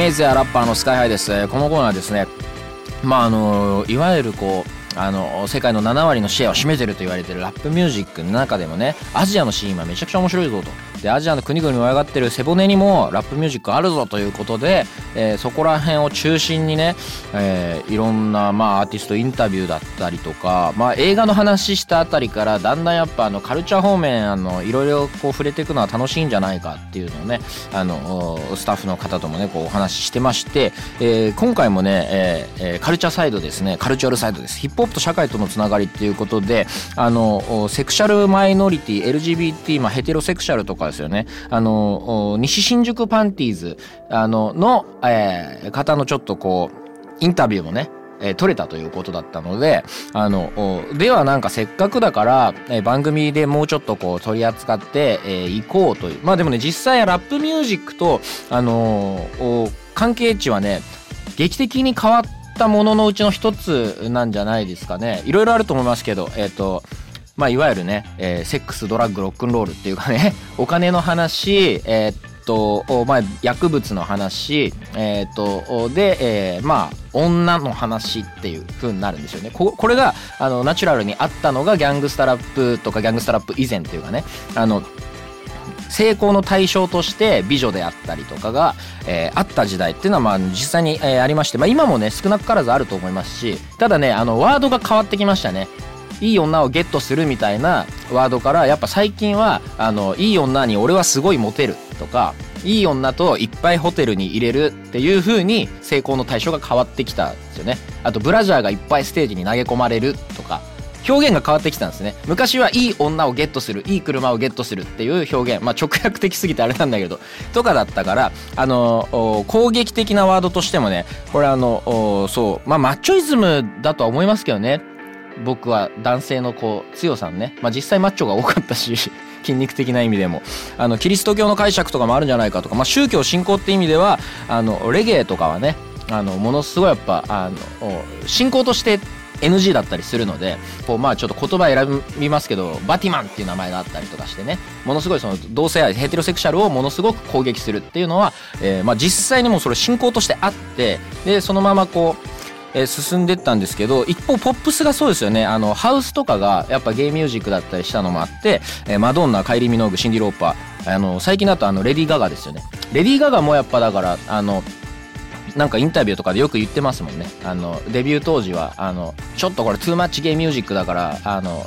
メージやラッパーのスカイハイです。このコーナーですねまああのいわゆるこうあの世界の7割のシェアを占めてると言われてるラップミュージックの中でもねアジアのシーンはめちゃくちゃ面白いぞと。でアジアの国々に上がってる背骨にもラップミュージックあるぞということで、えーそこら辺を中心にね、えーいろんな、まあ、アーティストインタビューだったりとか、まあ、映画の話したあたりからだんだんやっぱあのカルチャー方面あのいろいろこう触れていくのは楽しいんじゃないかっていうのをねあのスタッフの方ともねこうお話ししてまして、えー今回もね、えーえーカルチャーサイドですねカルチュアルサイドです。ヒップホップと社会とのつながりっていうことであのセクシャルマイノリティ LGBT、まあ、ヘテロセクシャルとかですよね。あの西新宿パンティーズあのの、えー方のちょっとこうインタビューもねえー撮れたということだったのであのではなんかせっかくだから、番組でもうちょっとこう取り扱ってい、えーこうという。まあでもね実際ラップミュージックとあのー関係値はね劇的に変わったもののうちの一つなんじゃないですかね。いろいろあると思いますけどえっ、とまあいわゆるね、えーセックスドラッグロックンロールっていうかね お金の話えーとまあ薬物の話えーっとで、えーまあ女の話っていう風になるんですよね。ここれがあのナチュラルにあったのがギャングスタラップとかギャングスタラップ以前っていうかね。あの成功の対象として美女であったりとかが、えーあった時代っていうのはまあ実際に、えーありまして、まあ、今もね少なからずあると思いますしただねあのワードが変わってきましたね。いい女をゲットするみたいなワードからやっぱ最近はあのいい女に俺はすごいモテるとかいい女といっぱいホテルに入れるっていう風に成功の対象が変わってきたんですよね。あとブラジャーがいっぱいステージに投げ込まれるとか表現が変わってきたんですね。昔はいい女をゲットするいい車をゲットするっていう表現。まあ直訳的すぎてあれなんだけどとかだったからあの攻撃的なワードとしてもねこれあのそうまあマッチョイズムだとは思いますけどね。僕は男性のこう強さね、まあ、実際マッチョが多かったし 筋肉的な意味でも。あのキリスト教の解釈とかもあるんじゃないかとか、まあ、宗教信仰って意味ではあのレゲエとかはねあのものすごいやっぱあの信仰として NG だったりするのでこうまあちょっと言葉選びますけどバティマンっていう名前があったりとかしてねものすごいその同性愛ヘテロセクシャルをものすごく攻撃するっていうのは、えーまあ、実際にもそれ信仰としてあってでそのままこうえ進んでったんですけど一方ポップスがそうですよね。あのハウスとかがやっぱゲイミュージックだったりしたのもあって、えマドンナカイリー・ミノーグシンディ・ローパーあの最近だとあのレディー・ガガですよね。レディー・ガガもやっぱだからあのなんかインタビューとかでよく言ってますもんね。あのデビュー当時はあのちょっとこれトゥーマッチゲイミュージックだからあの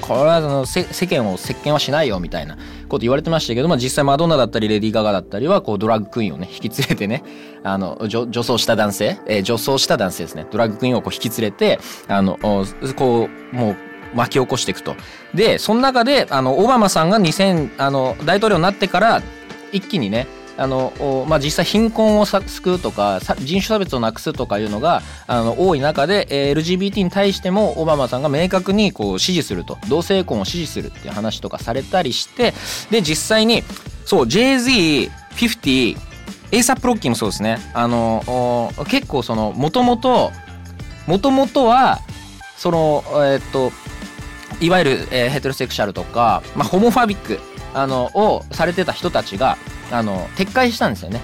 これはのせ世間を席巻はしないよみたいなこと言われてましたけど、まあ、実際マドンナだったりレディー・ガガだったりはこうドラッグクイーンをね引き連れてねあの女女装した男性、えー女装した男性ですね。ドラッグクイーンをこう引き連れてあのこうもう巻き起こしていくと。でその中であのオバマさんが2000あの大統領になってから一気にねあのまあ、実際貧困を救うとか人種差別をなくすとかいうのがあの多い中で、え LGBT に対してもオバマさんが明確にこう支持すると。同性婚を支持するっていう話とかされたりしてで実際にそう JZ50 エイサップロッキーもそうですね。あの結構そのもともともともとはそのえっといわゆる、えヘテロセクシャルとか、まあ、 homophobicあのをされてた人たちがあの撤回したんですよね。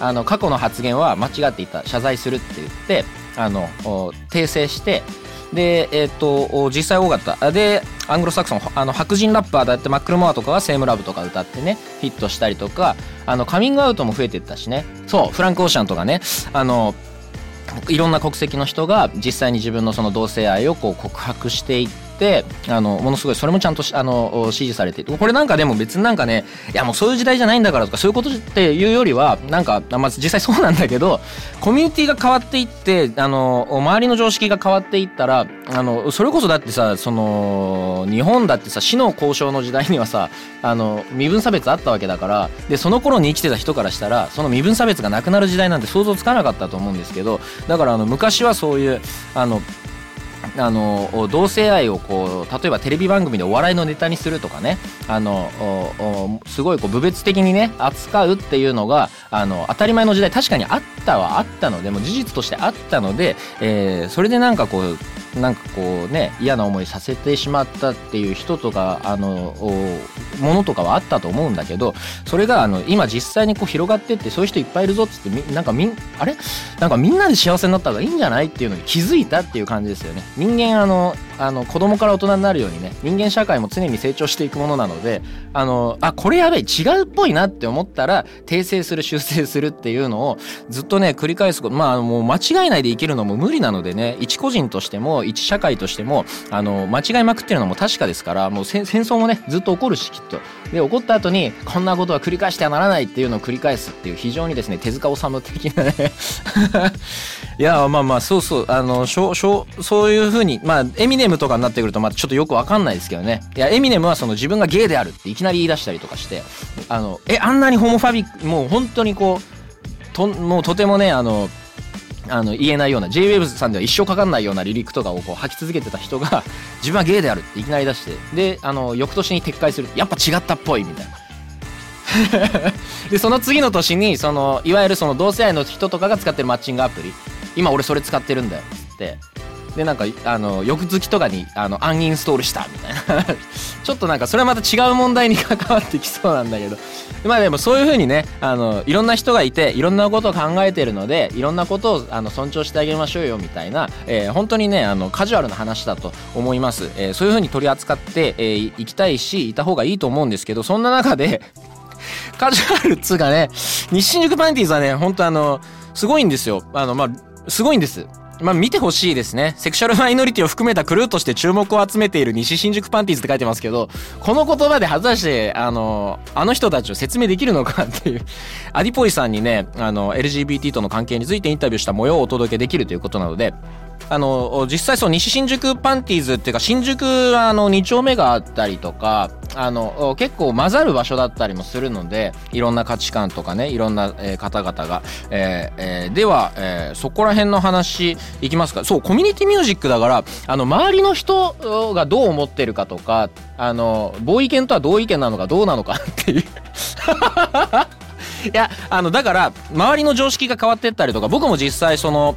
あの過去の発言は間違っていた。謝罪するって言ってあのお訂正してでえっ、とお実際多かった。でアングロサクソンあの白人ラッパーだってマックルモアとかはセームラブとか歌ってねヒットしたりとかあのカミングアウトも増えていったしね。そう。フランク・オーシャンとかね。あのいろんな国籍の人が実際に自分のその同性愛をこう告白していっってあのものすごいそれもちゃんとあの支持されてこれなんかでも別になんかねいやもうそういう時代じゃないんだからとかそういうことっていうよりはなんか、まあ、実際そうなんだけどコミュニティが変わっていってあの周りの常識が変わっていったらあのそれこそだってさその日本だってさ死の交渉の時代にはさあの身分差別あったわけだからでその頃に生きてた人からしたらその身分差別がなくなる時代なんて想像つかなかったと思うんですけどだからあの昔はそういうあのあの同性愛をこう例えばテレビ番組でお笑いのネタにするとかね。あのすごいこう部別的にね扱うっていうのがあの当たり前の時代確かにあったはあったのでも事実としてあったので、えー、それでなんかこうなんかこうね嫌な思いさせてしまったっていう人とかあのものとかはあったと思うんだけどそれがあの今実際にこう広がってってそういう人いっぱいいるぞっつってなんかみんあれ？なんかみんなで幸せになった方がいいんじゃない？っていうのに気づいたっていう感じですよね。人間あのあの子供から大人になるようにね人間社会も常に成長していくものなのであのあこれやべえ違うっぽいなって思ったら訂正する修正するっていうのをずっとね繰り返すことまあもう間違いないで生きるのも無理なのでね一個人としても一社会としてもあの間違いまくってるのも確かですからもう戦争もねずっと起こるしきっと。で起こった後にこんなことは繰り返してはならないっていうのを繰り返すっていう非常にですね手塚治虫的なね。いやまあまあそうそうあのしょしょそういうふうにまあエミネムとかになってくるとまあちょっとよくわかんないですけどね。いやエミネムはその自分がゲイであるっていきなり言い出したりとかしてあのえあんなにホモファビックもう本当にこうともうとてもねあのあの言えないような JWAVE さんでは一生かかんないようなリリックとかをこう吐き続けてた人が自分はゲイであるっていきなり出してであの翌年に撤回する。やっぱ違ったっぽいみたいな。でその次の年にそのいわゆるその同性愛の人とかが使ってるマッチングアプリ。今俺それ使ってるんだよつって。でなんかあの翌月とかにあのアンインストールしたみたいなちょっとなんかそれはまた違う問題に関わってきそうなんだけど。まあでもそういう風にねあのいろんな人がいていろんなことを考えてるのでいろんなことをあの尊重してあげましょうよみたいな、えー、本当にねあのカジュアルな話だと思います、えー、そういう風に取り扱ってい、えー、きたいしいた方がいいと思うんですけどそんな中で カジュアルっつうかね日新宿パンティーズはね本当あのすごいんですよ。あのまあすごいんです。まあ見てほしいですね。セクシャルマイノリティを含めたクルーとして注目を集めている西新宿パンティーズって書いてますけど、この言葉で果たして、あの、あの人たちを説明できるのかっていう、アディポイさんにね、あの、LGBT との関係についてインタビューした模様をお届けできるということなので、あの実際そう西新宿パンティーズっていうか新宿はあの2丁目があったりとかあの結構混ざる場所だったりもするのでいろんな価値観とかねいろんな、えー、方々が、えーえー、では、えー、そこら辺の話いきますか。そうコミュニティミュージックだからあの周りの人がどう思ってるかとかあの同意見とは同意見なのかどうなのかっていう。いやあのだから周りの常識が変わってったりとか僕も実際その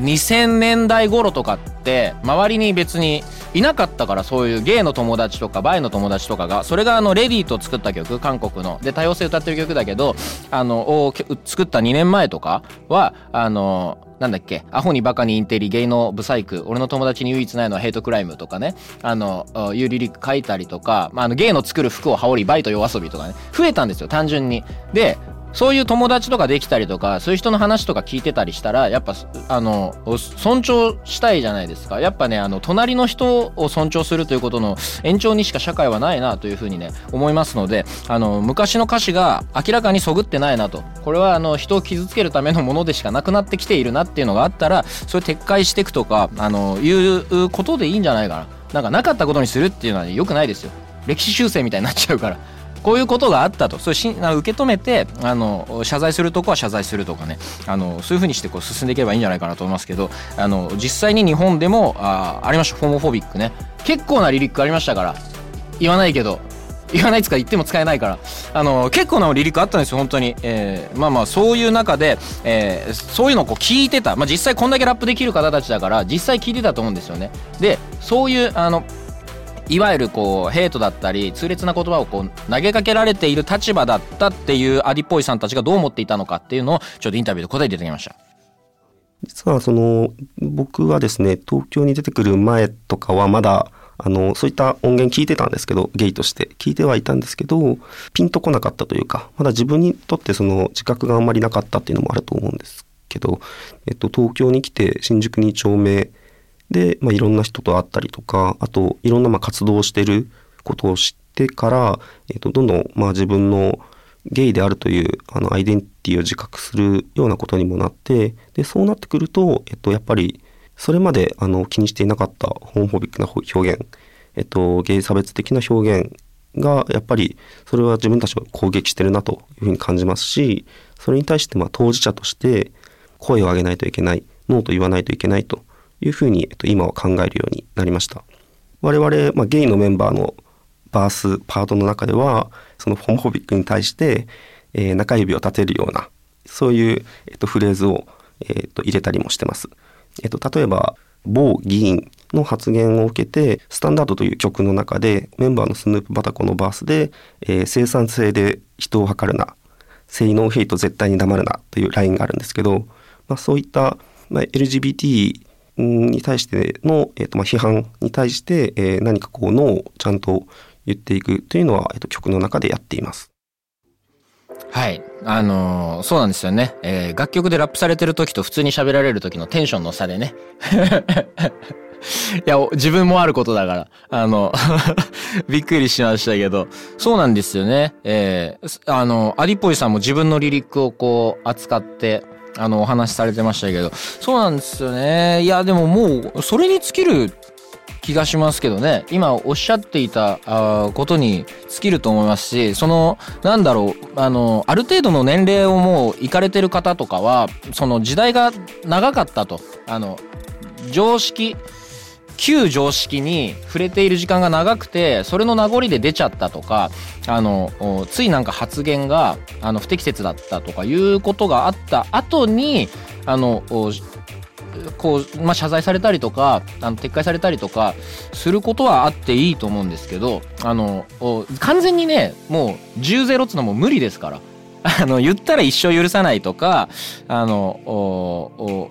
2000年代頃とかって周りに別にいなかったからそういうゲイの友達とかバイの友達とかがそれがあのレディーと作った曲韓国の。で多様性歌ってる曲だけどあの作った2年前とかはあのなんだっけアホにバカにインテリゲイのブサイク俺の友達に唯一ないのはヘイトクライムとかね。あのいうリリック書いたりとか、まあ、あのゲイの作る服を羽織りバイと夜遊びとかね。増えたんですよ単純に。でそういう友達とかできたりとかそういう人の話とか聞いてたりしたらやっぱあの尊重したいじゃないですか。やっぱねあの隣の人を尊重するということの延長にしか社会はないなというふうにね思いますのであの昔の歌詞が明らかにそぐってないなと。これはあの人を傷つけるためのものでしかなくなってきているなっていうのがあったらそれ撤回していくとかあのいうことでいいんじゃないかな。なんかなかったことにするっていうのは良、くないですよ。歴史修正みたいになっちゃうから。こういうことがあったと。そうし受け止めてあの謝罪するとこは謝罪するとかね。あのそういうふうにしてこう進んでいけばいいんじゃないかなと思いますけどあの実際に日本でもあありました。ホモフォビックね。結構なリリックありましたから。言わないけど。言わないつか言っても使えないから。あの結構なリリックあったんですよ本当に、えー、まあまあそういう中で、えー、そういうのをこう聞いてた、まあ、実際こんだけラップできる方たちだから実際聞いてたと思うんですよね。でそういうあのいわゆるこうヘイトだったり痛烈な言葉をこう投げかけられている立場だったっていうアディポイさんたちがどう思っていたのかっていうのをちょっとインタビューで答えていただきました。実はその僕はですね東京に出てくる前とかはまだあのそういった音源聞いてたんですけどゲイとして聞いてはいたんですけどピンとこなかったというかまだ自分にとってその自覚があんまりなかったっていうのもあると思うんですけど、えっと、東京に来て新宿2丁目で、まあ、いろんな人と会ったりとかあといろんなまあ活動をしてることを知ってから、えっとどんどんまあ自分のゲイであるというあのアイデンティティを自覚するようなことにもなってでそうなってくると、えっと、やっぱりそれまであの気にしていなかったホームフォビックな表現、えっと、ゲイ差別的な表現がやっぱりそれは自分たちを攻撃してるなというふうに感じますしそれに対してまあ当事者として声を上げないといけないノーと言わないといけないというふうに、えっと、今は考えるようになりました。我々、まあ、ゲイのメンバーのバースパートの中ではそのホモフォビックに対して、えー中指を立てるようなそういう、えっと、フレーズを、えっと、入れたりもしてます。えっと、例えば某議員の発言を受けて「スタンダード」という曲の中でメンバーのスヌープ・バタコのバースで、えー生産性で人を測るな性能ヘイト絶対に黙るなというラインがあるんですけど、まあ、そういった、まあ、LGBT に対しての、えーとまあ、批判に対して、えー何かこうノーをちゃんと言っていくというのは、えーと曲の中でやっています。はい。あのーそうなんですよね。えー楽曲でラップされてる時と普通に喋られる時のテンションの差でね。いや、自分もあることだから。あの、びっくりしましたけど。そうなんですよね。えーあの、アディポイさんも自分のリリックをこう、扱って、あの、お話しされてましたけど。そうなんですよね。いや、でももう、それに尽きる気がしますけどね今おっしゃっていたあことに尽きると思いますしそのなんだろうあのある程度の年齢をもういかれてる方とかはその時代が長かったとあの常識旧常識に触れている時間が長くてそれの名残で出ちゃったとかあのついなんか発言があの不適切だったとかいうことがあった後にあのこう、まあ、謝罪されたりとかあの撤回されたりとかすることはあっていいと思うんですけどあの完全にねもう10ゼロっつうのも無理ですから。あの言ったら一生許さないとかあの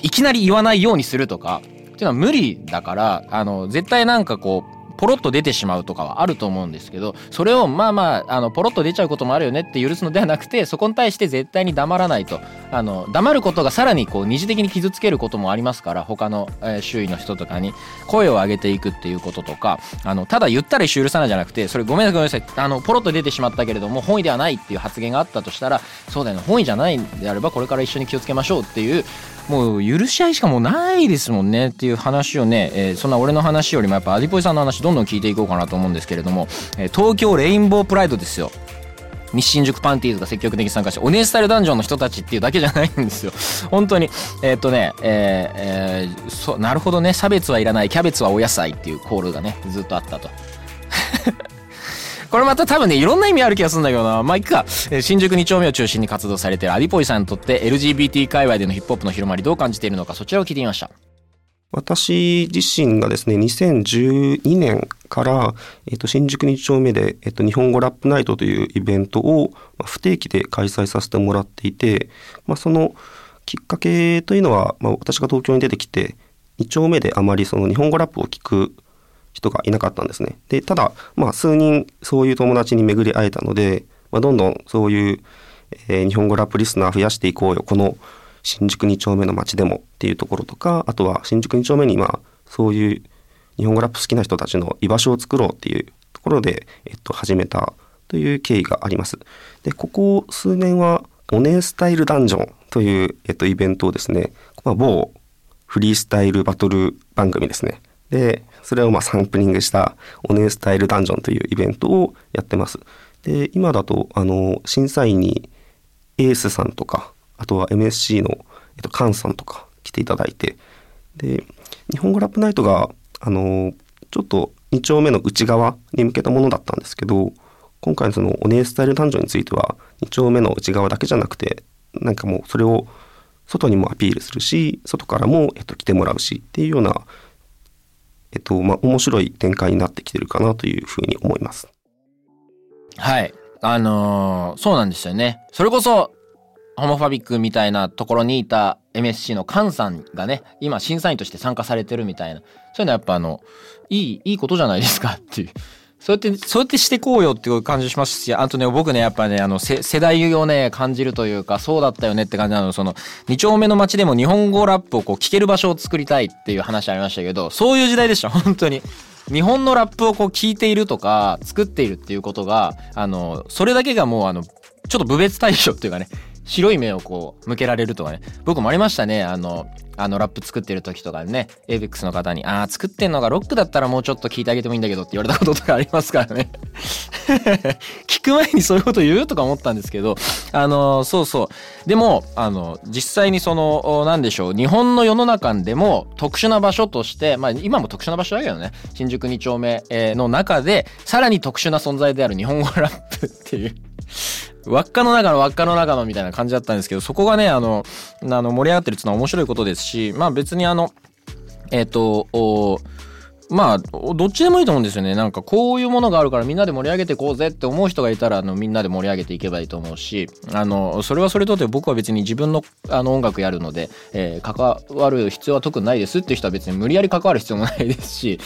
いきなり言わないようにするとかっていうのは無理だからあの絶対なんかこうポロッと出てしまうとかはあると思うんですけどそれをまあまああのポロッと出ちゃうこともあるよねって許すのではなくてそこに対して絶対に黙らないと。あの黙ることがさらにこう二次的に傷つけることもありますから他の、えー周囲の人とかに。声を上げていくっていうこととかあのただ言ったら一生許さないじゃなくてそれごめんなさいごめんなさいあのポロッと出てしまったけれども本意ではないっていう発言があったとしたらそうだよね本意じゃないんであればこれから一緒に気をつけましょうっていうもう許し合いしかもうないですもんねっていう話をね、えーそんな俺の話よりもやっぱアディポイさんの話どんどん聞いていこうかなと思うんですけれども、えー東京レインボープライドですよ。西新宿パンティーズが積極的に参加してお姉スタルダンジョンの人たちっていうだけじゃないんですよ。本当にえーっとねえーえーそなるほどね差別はいらないキャベツはお野菜っていうコールがねずっとあったと。これまた多分ねいろんな意味ある気がするんだけどな。まあいくか、えー新宿2丁目を中心に活動されているアディポイさんにとって LGBT 界隈でのヒップホップの広まりどう感じているのかそちらを聞いてみました。私自身がですね、2012年から、えっと、新宿2丁目で、えっと、日本語ラップナイトというイベントを不定期で開催させてもらっていて、まあ、そのきっかけというのは、まあ、私が東京に出てきて、2丁目であまりその日本語ラップを聞く人がいなかったんですね。で、ただ、まあ、数人そういう友達に巡り会えたので、まあ、どんどんそういう、えー日本語ラップリスナー増やしていこうよ、この新宿2丁目の街でもっていうところとか、あとは新宿2丁目にまあ、そういう日本語ラップ好きな人たちの居場所を作ろうっていうところで、えっと、始めたという経緯があります。で、ここ数年は、オネスタイルダンジョンという、えっと、イベントをですね、まあ、某フリースタイルバトル番組ですね。で、それをまサンプリングしたオネスタイルダンジョンというイベントをやってます。で、今だと、あの、審査員にエースさんとか、あとは MSC の、えっと、カンさんとか来ていただいて、で、日本語ラップナイトが、あの、ちょっと2丁目の内側に向けたものだったんですけど、今回のそのオネエスタイルダンジョンについては、2丁目の内側だけじゃなくて、なんかもうそれを外にもアピールするし、外からも、えっと、来てもらうしっていうような、えっと、まあ、面白い展開になってきてるかなというふうに思います。はい。あのーそうなんですよね。それこそ、ホモファビックみたいなところにいた MSC の菅さんがね、今審査員として参加されてるみたいな。そういうのはやっぱあの、いい、いいことじゃないですかっていう。そうやって、そうやってしてこうよっていう感じしますし、あとね、僕ね、やっぱね、あの、せ世代をね、感じるというか、そうだったよねって感じなの、その、二丁目の街でも日本語ラップをこう聞ける場所を作りたいっていう話ありましたけど、そういう時代でした、本当に。日本のラップをこう聞いているとか、作っているっていうことが、あの、それだけがもうあの、ちょっと部別対象っていうかね、白い目をこう向けられるとかね僕もありましたね。あのあのラップ作ってる時とかね ABEX の方に「ああ作ってんのがロックだったらもうちょっと聞いてあげてもいいんだけど」って言われたこととかありますからね。聞く前にそういうこと言うとか思ったんですけどあのそうそう。でもあの実際にその何でしょう日本の世の中でも特殊な場所としてまあ今も特殊な場所だけどね新宿2丁目の中でさらに特殊な存在である日本語ラップっていう輪っかの中の輪っかの中のみたいな感じだったんですけど、そこがね、あの、あの盛り上がってるっていうのは面白いことですし、まあ別にあの、えっ、ー、と、まあ、どっちでもいいと思うんですよね。なんかこういうものがあるからみんなで盛り上げていこうぜって思う人がいたら、あの、みんなで盛り上げていけばいいと思うし、あの、それはそれとって僕は別に自分のあの音楽やるので、えー、関わる必要は特にないですっていう人は別に無理やり関わる必要もないですし、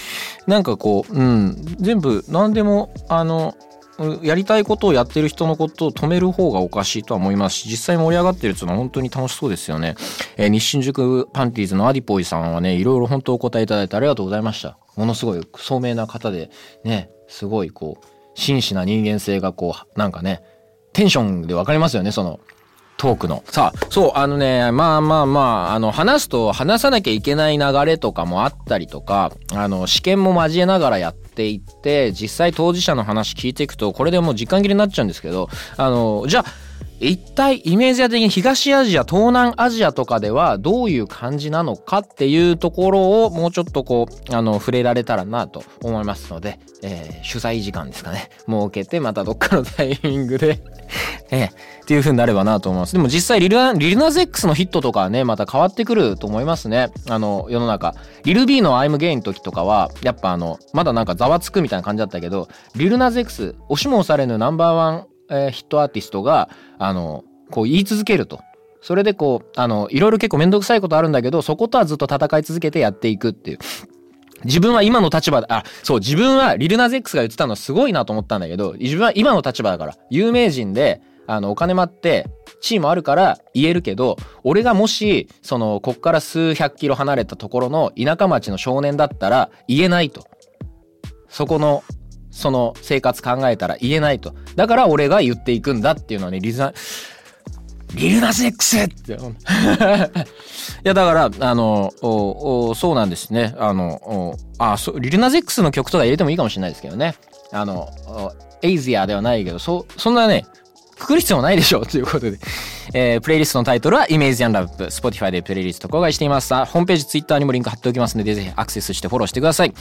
なんかこう、うん、全部何でも、あの、やりたいことをやってる人のことを止める方がおかしいとは思いますし実際盛り上がってるっていうのは本当に楽しそうですよね、えー、日新宿パンティーズのアディポイさんはねいろいろ本当お答えいただいてありがとうございました。ものすごい聡明な方でねすごいこう真摯な人間性がこうなんかねテンションで分かりますよねその。トークの。さあ、そう、あのね、まあまあまあ、あの、話すと話さなきゃいけない流れとかもあったりとか、あの、試験も交えながらやっていって、実際当事者の話聞いていくと、これでもう時間切れになっちゃうんですけど、あの、じゃあ、一体イメージ的に東アジア東南アジアとかではどういう感じなのかっていうところをもうちょっとこうあの触れられたらなと思いますので、えー、取材時間ですかね。設けてまたどっかのタイミングで。えー、っていう風になればなと思います。でも実際リルリルナゼックスのヒットとかはねまた変わってくると思いますね。あの世の中。リル B の I'm Gay の時とかはやっぱあのまだなんかざわつくみたいな感じだったけどリルナゼックス押しも押されぬナンバーワンえー、ヒットアーティストが、あの、こう言い続けると。それでこう、あの、いろいろ結構めんどくさいことあるんだけど、そことはずっと戦い続けてやっていくっていう。自分は今の立場で、あ、そう、自分はリルナゼックスが言ってたのすごいなと思ったんだけど、自分は今の立場だから、有名人で、あの、お金もあって、地位もあるから言えるけど、俺がもし、その、こっから数百キロ離れたところの田舎町の少年だったら言えないと。そこのその生活考えたら言えないと。だから俺が言っていくんだっていうのはね、リズナ、リルナセックスって。いや、だから、あの、おおそうなんですね。あの、あそリルナゼックスの曲とか入れてもいいかもしれないですけどね。あの、エイズアではないけど、そ、そんなね、くくる必要もないでしょうということで。えー、プレイリストのタイトルはイメージアンラップ。Spotify でプレイリスト公開しています。ホームページ、Twitter にもリンク貼っておきますので、ぜひアクセスしてフォローしてください。